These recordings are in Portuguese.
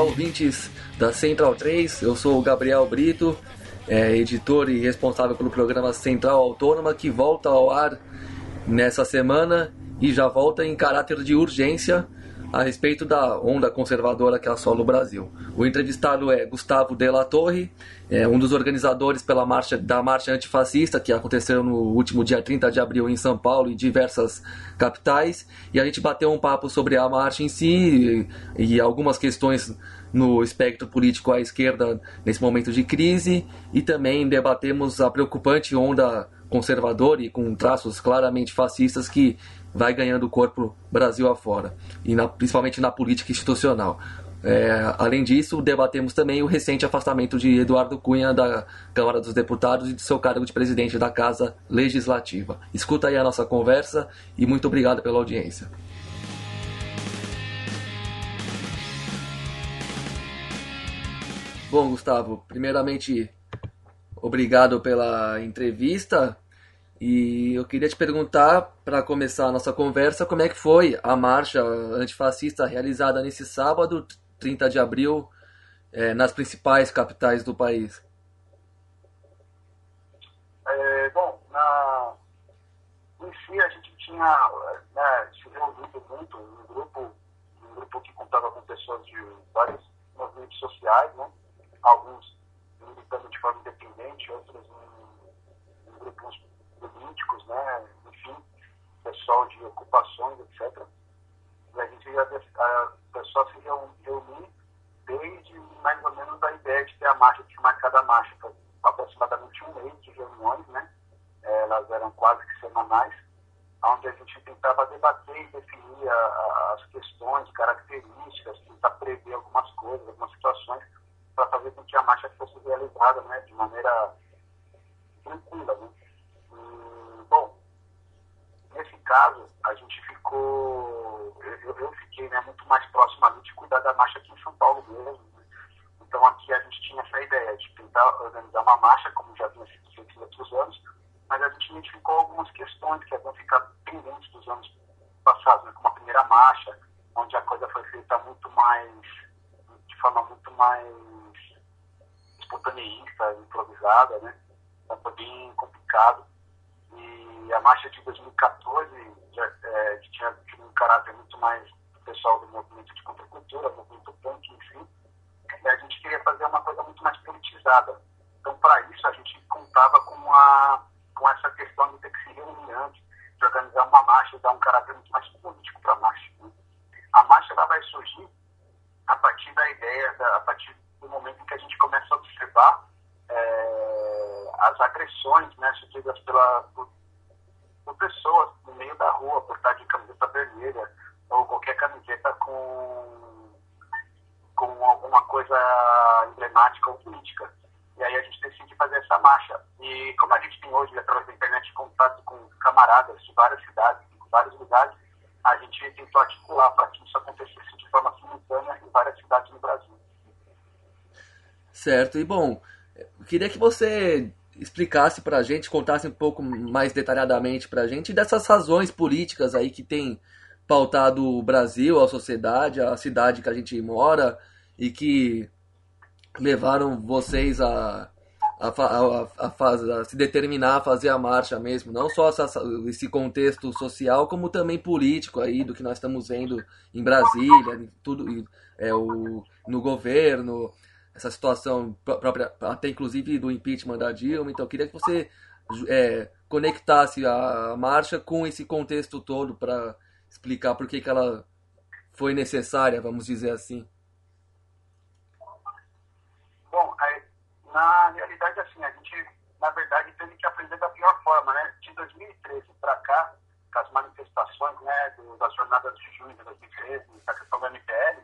Olá, ouvintes da Central 3. Eu sou o Gabriel Brito, é, editor e responsável pelo programa Central Autônoma, que volta ao ar nessa semana e já volta em caráter de urgência a respeito da onda conservadora que assola o Brasil. O entrevistado é Gustavo Della Torre, é um dos organizadores pela marcha, da marcha antifascista que aconteceu no último dia 30 de abril em São Paulo e diversas capitais. E a gente bateu um papo sobre a marcha em si e, e algumas questões no espectro político à esquerda nesse momento de crise e também debatemos a preocupante onda conservadora e com traços claramente fascistas que vai ganhando corpo Brasil afora, e na, principalmente na política institucional. É, além disso, debatemos também o recente afastamento de Eduardo Cunha da Câmara dos Deputados e de seu cargo de presidente da Casa Legislativa. Escuta aí a nossa conversa e muito obrigado pela audiência. Bom, Gustavo, primeiramente, obrigado pela entrevista. E eu queria te perguntar, para começar a nossa conversa, como é que foi a marcha antifascista realizada nesse sábado, 30 de abril, é, nas principais capitais do país? É, bom, na, em si a gente tinha né, se reunido muito, um grupo, um grupo que contava com pessoas de vários movimentos sociais, né, alguns militando de forma independente, outros em, em grupos políticos, né, enfim, pessoal de ocupações, etc. E a gente ia, a pessoa se reunir desde mais ou menos a ideia de ter a marcha, de marcar a marcha. Aproximadamente um mês de reuniões, né? É, elas eram quase que semanais, onde a gente tentava debater e definir a, as questões, características, tentar prever algumas coisas, algumas situações, para fazer com que a marcha fosse realizada né, de maneira tranquila. Né? bom, nesse caso, a gente ficou, eu, eu fiquei né, muito mais próximo ali de cuidar da marcha aqui em São Paulo mesmo. Né? Então aqui a gente tinha essa ideia de tentar organizar uma marcha, como já vinha sido feito em outros anos, mas a gente identificou algumas questões que vão ficar pendentes dos anos passados, né? como a primeira marcha, onde a coisa foi feita muito mais, de forma muito mais espontaneista, improvisada, né? Então foi bem complicado. A marcha de 2014 já, é, tinha um caráter muito mais pessoal do movimento de contracultura, movimento punk, enfim. E a gente queria fazer uma coisa muito mais politizada. Então, para isso, a gente contava com, a, com essa questão de ter que se reunir antes, de organizar uma marcha e dar um caráter muito mais político para a marcha. Né? A marcha ela vai surgir a partir da ideia, da, a partir do momento em que a gente começa a observar é, as agressões né, sofridas pela, por, por, pessoas no meio da rua por estar de camiseta vermelha ou qualquer camiseta com, com alguma coisa emblemática ou política. E aí a gente decide fazer essa marcha. E como a gente tem hoje, através da internet, contato com camaradas de várias cidades, de vários lugares, a gente tentou articular para que isso acontecesse de forma simultânea em várias cidades no Brasil. Certo. E bom, queria que você explicasse para a gente, contasse um pouco mais detalhadamente para a gente dessas razões políticas aí que tem pautado o Brasil, a sociedade, a cidade que a gente mora e que levaram vocês a, a, a, a, a se determinar a fazer a marcha mesmo, não só essa, esse contexto social, como também político aí do que nós estamos vendo em Brasília, tudo é, o, no governo, essa situação própria, até inclusive do impeachment da Dilma. Então, eu queria que você é, conectasse a marcha com esse contexto todo para explicar por que, que ela foi necessária, vamos dizer assim. Bom, na realidade, assim, a gente, na verdade, teve que aprender da pior forma, né? De 2013 para cá, com as manifestações, né, das jornadas de junho de 2013, da questão do MPL,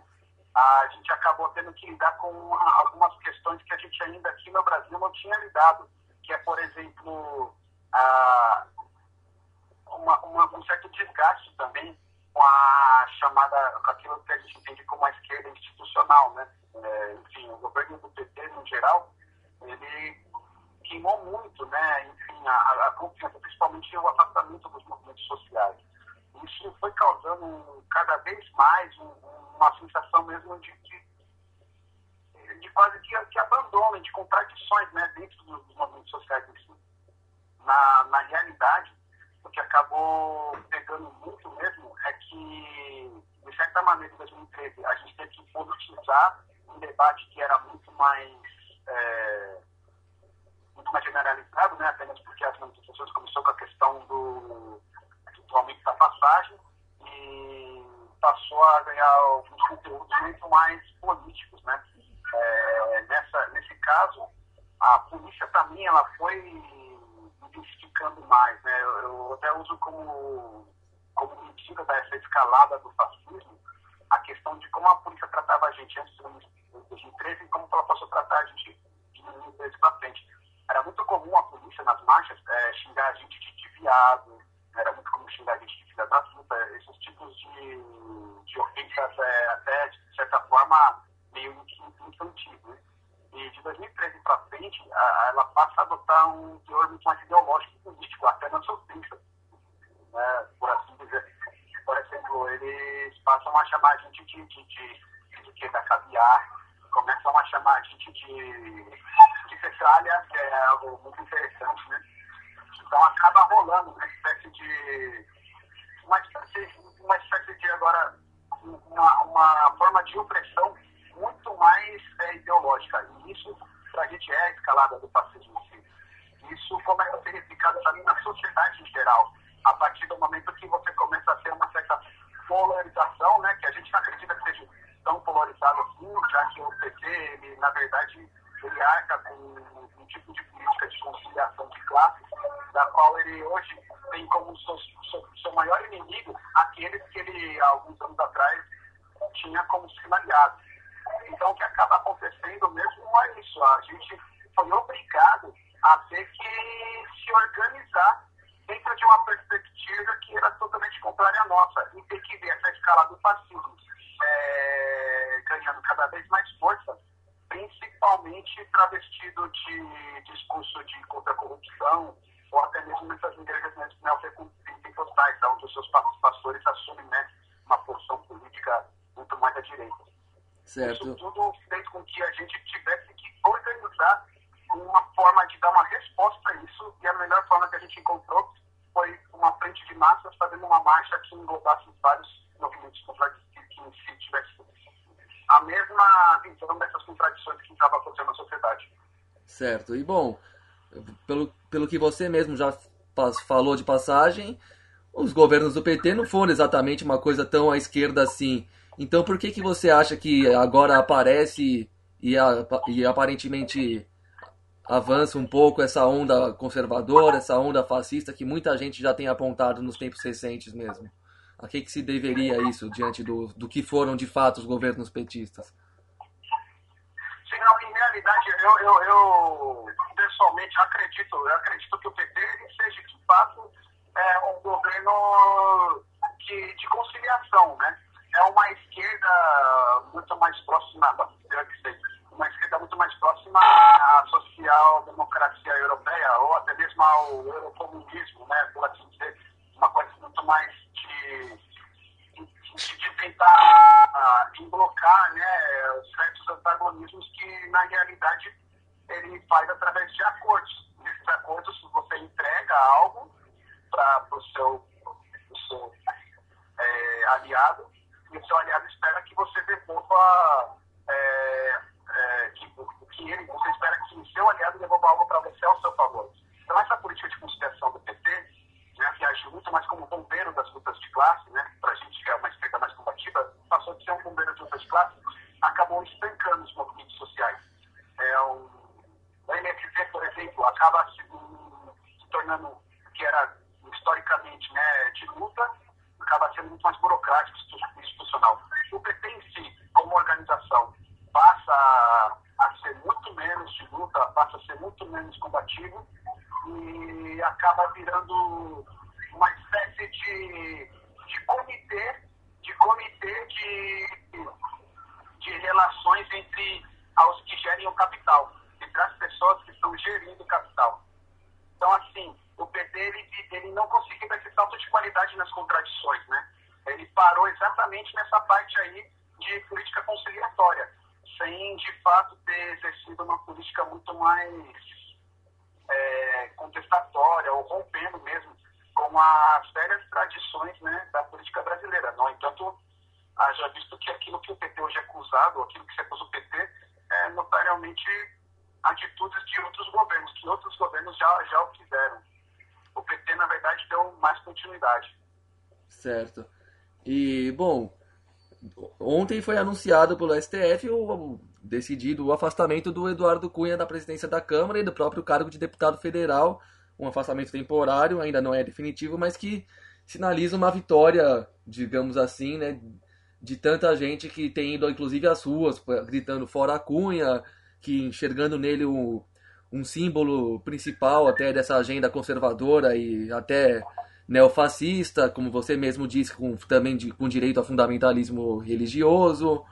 a gente acabou tendo que lidar com algumas questões que a gente ainda aqui no Brasil não tinha lidado, que é, por exemplo, a, uma, uma, um certo desgaste também com a chamada, com aquilo que a gente entende como a esquerda institucional, né? É, enfim, o governo do PT, no geral, ele queimou muito, né? Enfim, a, a confiança, principalmente o afastamento dos movimentos sociais. Isso foi causando cada vez mais um, uma sensação mesmo de que quase que, que abandona, de contradições né, dentro dos movimentos sociais em si. Na, na realidade, o que acabou pegando muito mesmo é que, de certa maneira, em 2013, a gente teve que politizar um debate que era muito mais. É, muito mais generalizado, né, apenas porque as manifestações começou com a questão do, do aumento da passagem passou a ganhar alguns conteúdos muito mais políticos, né? É, nessa, nesse caso, a polícia, para mim, ela foi identificando mais, né? Eu, eu até uso como, como medida dessa escalada do fascismo a questão de como a polícia tratava a gente antes de 2013 e como ela passou a tratar a gente de 2013 para frente. Era muito comum a polícia nas marchas é, xingar a gente de, de viado, gente de filha da puta, esses tipos de, de ofensas é, até, de certa forma, meio infantil. Né? E de 2013 para frente, a, ela passa a adotar um teor muito mais ideológico e político, até nas ofensas, né? por assim dizer. Por exemplo, eles passam a chamar a gente de, de, de, de, de da caviar, começam a chamar a gente de, de cesárea, que é algo muito interessante, né? Então acaba rolando uma espécie de. Uma espécie, uma espécie de agora. Uma, uma forma de opressão muito mais é, ideológica. E isso, para a gente, é a escalada do fascismo em si. Isso começa a ser replicado também na sociedade em geral, a partir do momento que você começa a ter uma certa polarização, né, que a gente não acredita que seja tão polarizado assim, já que o PT, ele, na verdade, ele arca com um tipo de política de conciliação de classes, da qual ele hoje tem como seu, seu, seu maior inimigo aqueles que ele, alguns anos atrás, tinha como seus aliados. Então, o que acaba acontecendo mesmo é isso. A gente foi obrigado a ter que se organizar dentro de uma perspectiva que era nossa e ter que ver essa escala do fascismo é, ganhando cada vez mais força principalmente travestido de discurso de contra a corrupção, ou até mesmo nessas igrejas neopentecostais, onde os seus pastores assumem né, uma posição política muito mais à direita. Certo. Isso tudo fez com que a gente tivesse que organizar uma forma de dar uma resposta a isso, e a melhor forma que a gente encontrou foi uma frente de massas fazendo uma marcha englobasse vários movimentos contraditórios que si tivesse a mesma visão dessas contradições que estava acontecendo na sociedade. Certo. E bom, pelo, pelo que você mesmo já falou de passagem, os governos do PT não foram exatamente uma coisa tão à esquerda assim. Então por que, que você acha que agora aparece e, a, e aparentemente avança um pouco essa onda conservadora, essa onda fascista que muita gente já tem apontado nos tempos recentes mesmo? A que, que se deveria isso diante do, do que foram de fato os governos petistas? Sim, não, em realidade, eu, eu, eu pessoalmente acredito, eu acredito que o PT seja de fato é, um governo de, de conciliação, né? É uma esquerda muito mais próxima, que seja, uma esquerda muito mais próxima à social-democracia europeia, ou até mesmo ao eurocomunismo, né? Por assim dizer, uma coisa muito mais de, de, de tentar uh, emblocar né, certos antagonismos que, na realidade, ele faz através de acordos. Nesses acordos, você entrega algo para o seu, pro seu é, aliado e o seu aliado espera que você devolva é, é, que, que ele, você espera que o seu aliado devolva algo para você ao seu favor. Então, essa política de conciliação do PT né, que agiu muito mais como bombeiro das lutas de classe, né, para a gente que é uma esquerda mais combativa, passou de ser um bombeiro de lutas de classe, acabou estancando os movimentos sociais. É, um, o MST, por exemplo, acaba se, se tornando, que era historicamente né, de luta, acaba sendo muito mais burocrático institucional. O PT em si, como organização, passa a ser muito menos de luta, passa a ser muito menos combativo e acaba virando uma espécie de, de comitê, de comitê de, de relações entre os que gerem o capital, entre as pessoas que estão gerindo o capital. Então, assim, o PT ele, ele não conseguiu esse salto de qualidade nas contradições, né? Ele parou exatamente nessa parte aí de política conciliatória, sem de fato ter exercido uma política muito mais é, contestatória ou rompendo mesmo com as velhas tradições né, da política brasileira. No entanto, haja visto que aquilo que o PT hoje é acusado, aquilo que se acusa o PT, é notariamente atitudes de outros governos, que outros governos já, já o fizeram. O PT, na verdade, deu mais continuidade. Certo. E, bom, ontem foi anunciado pelo STF o decidido o afastamento do Eduardo Cunha da presidência da Câmara e do próprio cargo de deputado federal, um afastamento temporário, ainda não é definitivo, mas que sinaliza uma vitória, digamos assim, né, de tanta gente que tem ido inclusive às ruas gritando fora Cunha, que enxergando nele um, símbolo principal até dessa agenda conservadora e até neofascista, como você mesmo disse, com, também de, com direito a fundamentalismo religioso.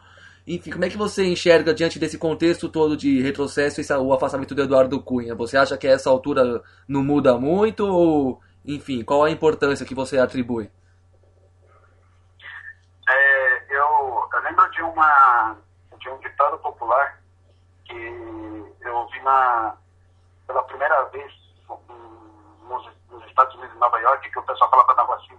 Enfim, como é que você enxerga diante desse contexto todo de retrocesso esse, o afastamento do Eduardo Cunha? Você acha que a essa altura não muda muito ou, enfim, qual a importância que você atribui? É, eu, eu lembro de uma de um ditado que eu ouvi na pela primeira vez nos, nos Estados Unidos, em Nova York, que o pessoal falava assim,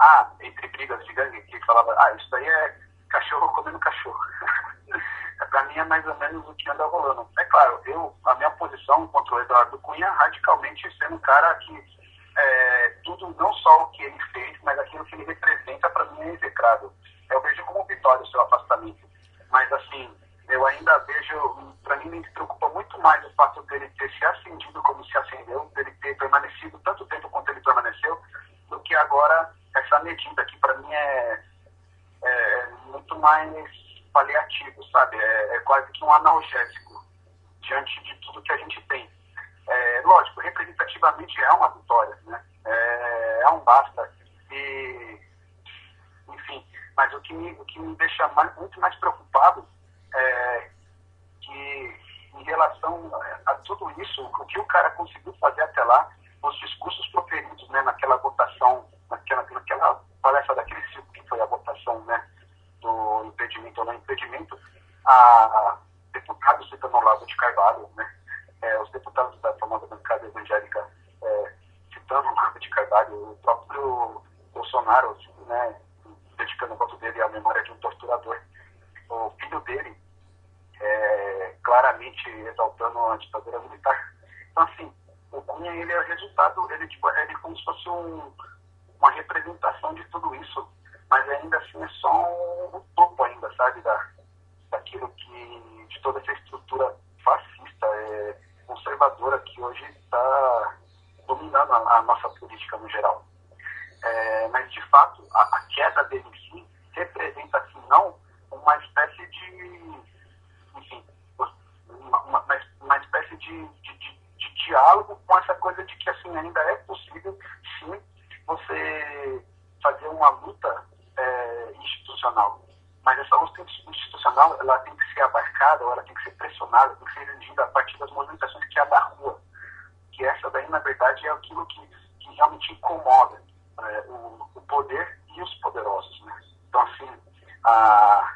ah, entre brigas de gangue, que falava, ah, isso daí é cachorro comendo cachorro. para mim é mais ou menos o que anda rolando. É claro, eu, a minha posição contra o Eduardo Cunha radicalmente sendo um cara que é, tudo, não só o que ele fez, mas aquilo que ele representa, para mim é execrável. Eu vejo como vitória o seu afastamento. Mas, assim, eu ainda vejo, para mim, me preocupa muito mais o fato dele ter se acendido como se acendeu, dele ter permanecido tanto tempo quanto ele permaneceu, do que agora essa medida, que para mim é, é, muito mais paliativo, sabe? É, é, quase que um analgésico diante de tudo que a gente tem. É, lógico, representativamente é uma vitória, né? É, é um basta. E, enfim, mas o que me, o que me deixa mais, muito mais preocupado é que, em relação a tudo isso, o que o cara conseguiu fazer até lá, os discursos proferidos né, naquela votação, naquela, naquela palestra daquele ciclo que foi a votação né, do impedimento ou não impedimento, a deputados citando Olavo de Carvalho, né, é, os deputados da famosa bancada evangélica é, citando Olavo de Carvalho, o próprio Bolsonaro, né, dedicando o voto dele à memória de um torturador. O filho dele, é, claramente exaltando a ditadura militar. Então, assim, o Cunha, ele é o resultado, ele, tipo, ele é como se fosse um, uma representação de tudo isso, mas ainda assim é só um, um topo ainda, sabe, da, daquilo que, de toda essa estrutura fascista, é, conservadora que hoje está dominando a, a, nossa política no geral. É, mas, de fato, a, a, queda dele em si representa, assim, não uma espécie de, enfim, uma, uma, uma espécie de, de, de, de diálogo com essa coisa de que, assim, ainda é possível, sim, você fazer uma luta é, institucional. Mas essa luta institucional ela tem que ser abarcada, ou ela tem que ser pressionada, tem que ser exigida a partir das movimentações que há da rua. Que essa daí, na verdade, é aquilo que, que realmente incomoda é, o, o, poder e os poderosos. Né? Então, assim, a,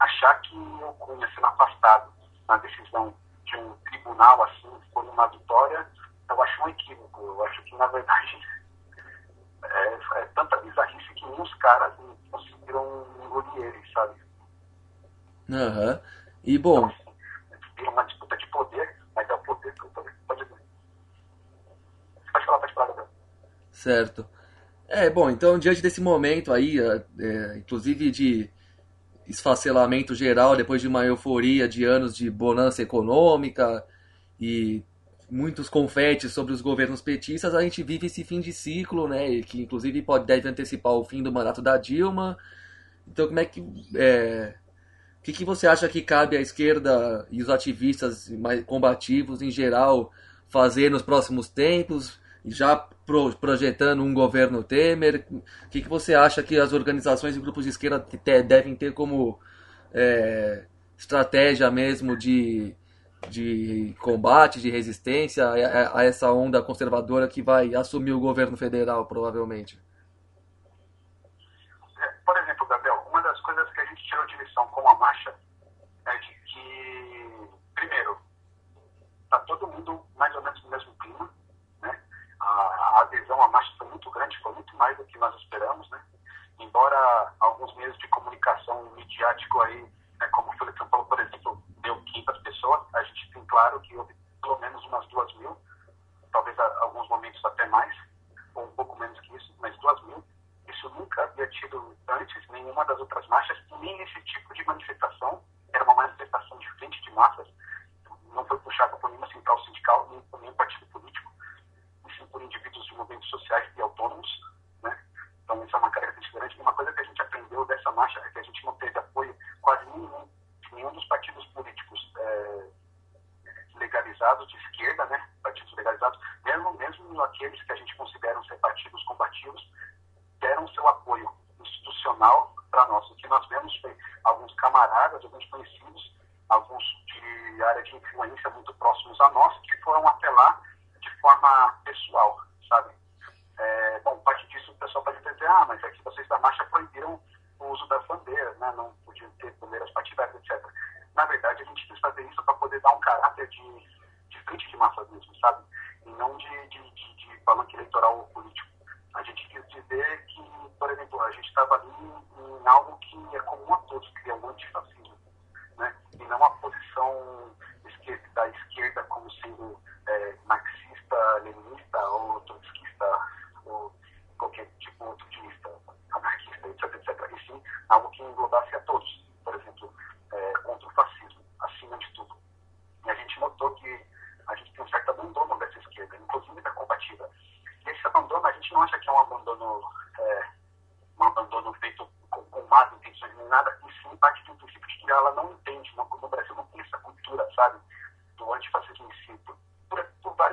achar que o Cunha sendo afastado na decisão de um tribunal assim, foi uma vitória, eu acho um equívoco. Eu acho que, na verdade, é, é tanta bizarrice que nem os caras conseguiram engolir ele, sabe? Aham. Uhum. E bom. Então, uma disputa de poder, mas é o poder que o poder pode. Pode falar, pode falar, Certo. É, bom, então diante desse momento aí, é, inclusive de esfacelamento geral, depois de uma euforia de anos de bonança econômica e muitos confetes sobre os governos petistas, a gente vive esse fim de ciclo, né, que inclusive pode deve antecipar o fim do mandato da Dilma. Então, como é que é, o que, que você acha que cabe à esquerda e os ativistas mais combativos em geral fazer nos próximos tempos? já pro, projetando um governo Temer? O que, que você acha que as organizações e grupos de esquerda te, devem ter como é, estratégia mesmo de, de combate, de resistência a, a, essa onda conservadora que vai assumir o governo federal, provavelmente? embora alguns meios de comunicação midiático aí, né, como o Felipe falou, por exemplo, deu 500 pessoas, a gente tem claro que houve pelo menos umas duas mil, talvez a, alguns momentos até mais, ou um pouco menos que isso, mas duas mil. Isso nunca havia tido antes, nenhuma das outras marcas crítica massa mesmo sabe?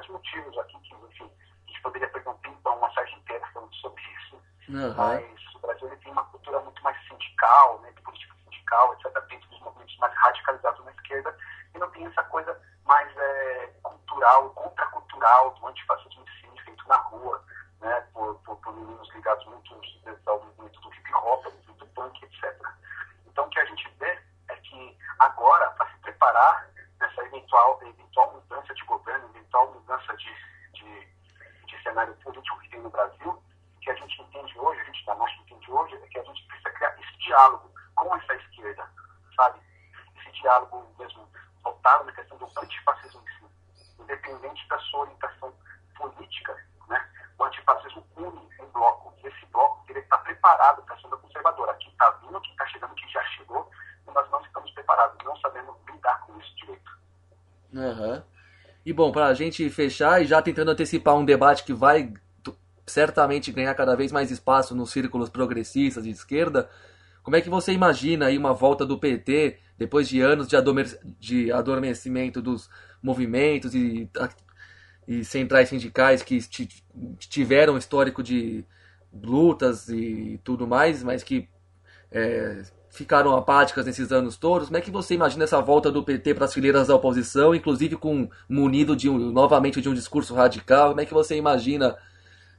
Vários motivos aqui, que, enfim, a gente poderia perder um tempão, uma série inteira falando sobre isso, uhum. mas o Brasil ele tem uma cultura muito mais sindical, né, de política sindical, etc., dentro dos movimentos mais radicalizados na esquerda, e não tem essa coisa mais é, cultural, contracultural do antifascismo em si, feito na rua, né, por, por, por meninos ligados muito ao movimento do hip hop, do movimento punk, etc. Então, o que a gente vê é que agora, para se preparar nessa eventual, eventual mudança de governo, eventual mudança de, de, de cenário político que tem no Brasil, o que a gente entende hoje, a gente da Marcha entende hoje, é que a gente precisa criar esse diálogo com essa esquerda, sabe? Esse diálogo mesmo voltado na questão do antifascismo em si, independente da sua orientação política, né? O antifascismo une um bloco, e esse bloco ele está preparado para a senda conservadora. Quem está vindo, quem está chegando, quem já chegou, nós não estamos preparados, não sabemos lidar com isso direito. Uhum. E bom, para a gente fechar e já tentando antecipar um debate que vai certamente ganhar cada vez mais espaço nos círculos progressistas de esquerda, como é que você imagina aí uma volta do PT depois de anos de adormecimento dos movimentos e, e centrais sindicais que tiveram histórico de lutas e tudo mais, mas que é, ficaram apáticas nesses anos todos. Como é que você imagina essa volta do PT para as fileiras da oposição, inclusive com munido de um, novamente de um discurso radical? Como é que você imagina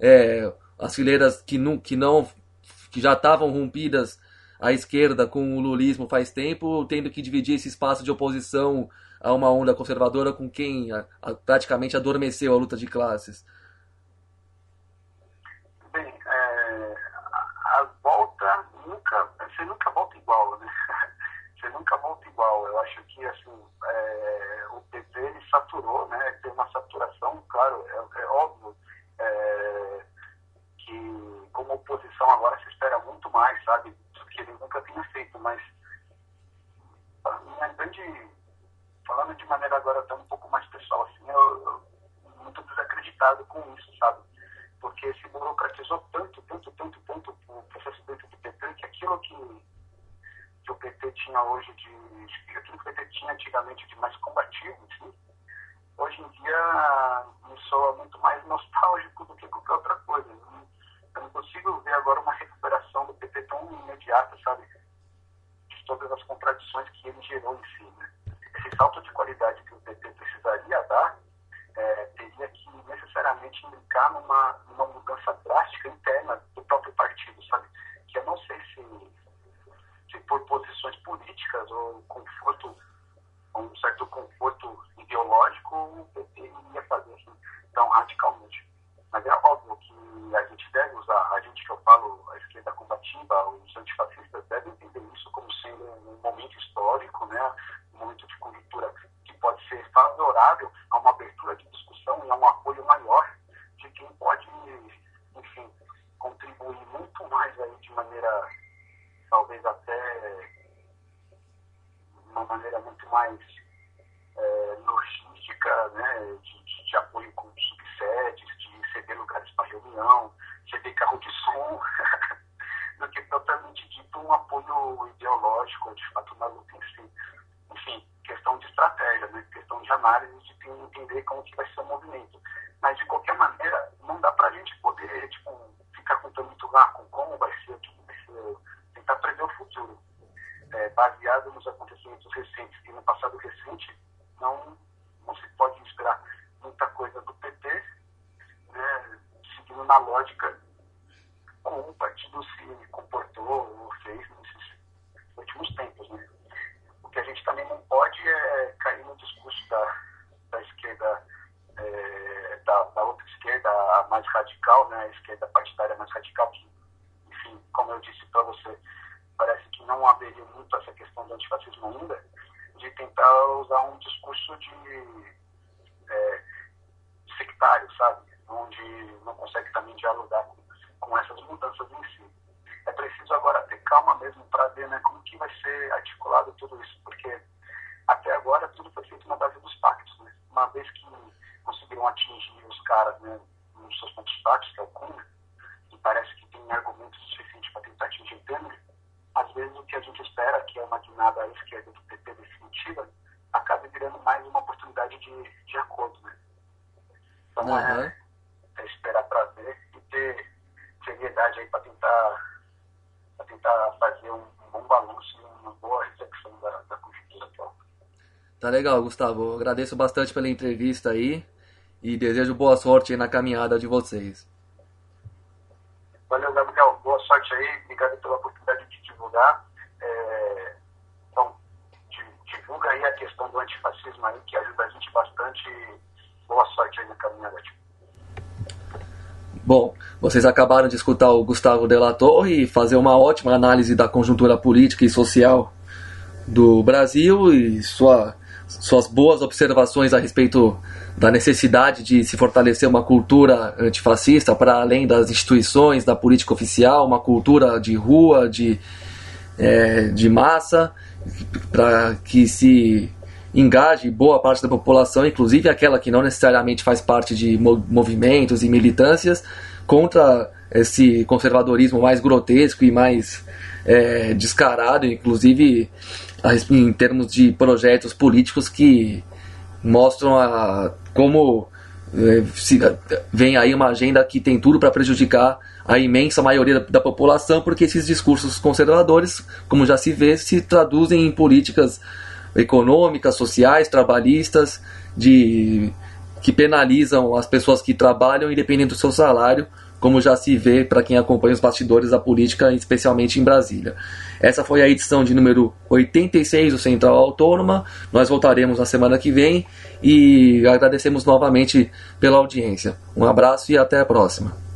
é, as fileiras que não, que não que já estavam rompidas a esquerda com o lulismo faz tempo, tendo que dividir esse espaço de oposição a uma onda conservadora com quem a, a, praticamente adormeceu a luta de classes? Bem, é, a, a, volta nunca, você nunca volta igual, né? Você nunca volta igual. Eu acho que assim, é, o PT ele saturou, né? Tem uma saturação, claro, é, é óbvio é, que como oposição agora se espera muito mais, sabe? Que ele nunca tinha feito, mas a minha grande, falando de maneira agora até um pouco mais pessoal, assim, eu, eu muito desacreditado com isso, sabe? Porque se burocratizou tanto, tanto, tanto, tanto o processo dentro do PT, que aquilo que, que o PT tinha hoje de, aquilo que o PT tinha antigamente de mais combativo, assim, hoje em dia me soa muito mais nostálgico do que qualquer outra coisa. Eu não consigo ver agora uma PT tão imediata, sabe? De todas as contradições que ele gerou em si. Né? Esse salto de qualidade que o PT precisaria dar é, teria que necessariamente implicar numa, numa mudança drástica interna do próprio partido, sabe? Que eu não sei se, se por posições políticas ou conforto, um certo conforto ideológico, o PT iria fazer assim tão radicalmente. Mas é óbvio que a gente deve usar, a gente que eu falo, a esquerda combativa, os antifascistas devem entender isso como sendo um momento histórico, né? um momento de conjuntura que pode ser favorável a uma abertura de discussão e a um apoio maior de quem pode, enfim, contribuir muito mais aí de maneira, talvez até uma maneira muito mais é, logística, né, de, de, de apoio com subsedes, ceder lugares para reunião, ceder carro de som, do que propriamente dito um apoio ideológico, de fato, na luta em si. Enfim, questão de estratégia, né? questão de análise, de entender como que vai ser o movimento. Mas, de qualquer maneira, não dá para a gente poder tipo, ficar contando muito lá com como vai ser, o que vai ser, tentar prever o futuro. É, baseado nos acontecimentos recentes e no passado recente, não, não se pode esperar muita coisa do PT né, seguindo na lógica como o partido se comportou ou fez nesses últimos tempos. Né? O que a gente também não pode é cair no discurso da, da esquerda, é, da, da, outra esquerda, a mais radical, né, a esquerda partidária mais radical, que, enfim, como eu disse para você, parece que não haveria muito essa questão do antifascismo ainda, de tentar usar um discurso de é, sectário, sabe? Onde não consegue também dialogar com, com essas mudanças em si. É preciso agora ter calma mesmo para ver né, como que vai ser articulado tudo isso, porque até agora tudo foi feito na base dos pactos. Né? Uma vez que conseguiram atingir os caras né, nos seus pontos fracos, que é o Cunha, e parece que tem argumentos suficientes para tentar atingir o Temer, às vezes o que a gente espera, que é uma guinada à esquerda do PT definitiva, acabe virando mais uma oportunidade de, de acordo. Né? Então uhum. é, é, esperar para ver e ter seriedade aí para tentar, tentar fazer um, um bom balanço e uma boa reflexão da, da conjuntura atual. Tá legal, Gustavo. Eu agradeço bastante pela entrevista aí e desejo boa sorte na caminhada de vocês. Valeu, Gabriel. Boa sorte aí. Obrigado pela oportunidade de divulgar. É, então, divulga aí a questão do antifascismo aí, que ajuda a gente bastante. Boa sorte aí na caminhada. Bom, vocês acabaram de escutar o Gustavo Della Torre fazer uma ótima análise da conjuntura política e social do Brasil e sua suas boas observações a respeito da necessidade de se fortalecer uma cultura antifascista para além das instituições, da política oficial, uma cultura de rua, de, é, de massa, para que se engaje boa parte da população, inclusive aquela que não necessariamente faz parte de movimentos e militâncias, contra esse conservadorismo mais grotesco e mais é, descarado, inclusive em termos de projetos políticos que mostram a, como é, se, vem aí uma agenda que tem tudo para prejudicar a imensa maioria da, da, população, porque esses discursos conservadores, como já se vê, se traduzem em políticas econômicas, sociais, trabalhistas, de que penalizam as pessoas que trabalham independente do seu salário, como já se vê para quem acompanha os bastidores da política, especialmente em Brasília. Essa foi a edição de número 86 do Central Autônoma. Nós voltaremos na semana que vem e agradecemos novamente pela audiência. Um abraço e até a próxima.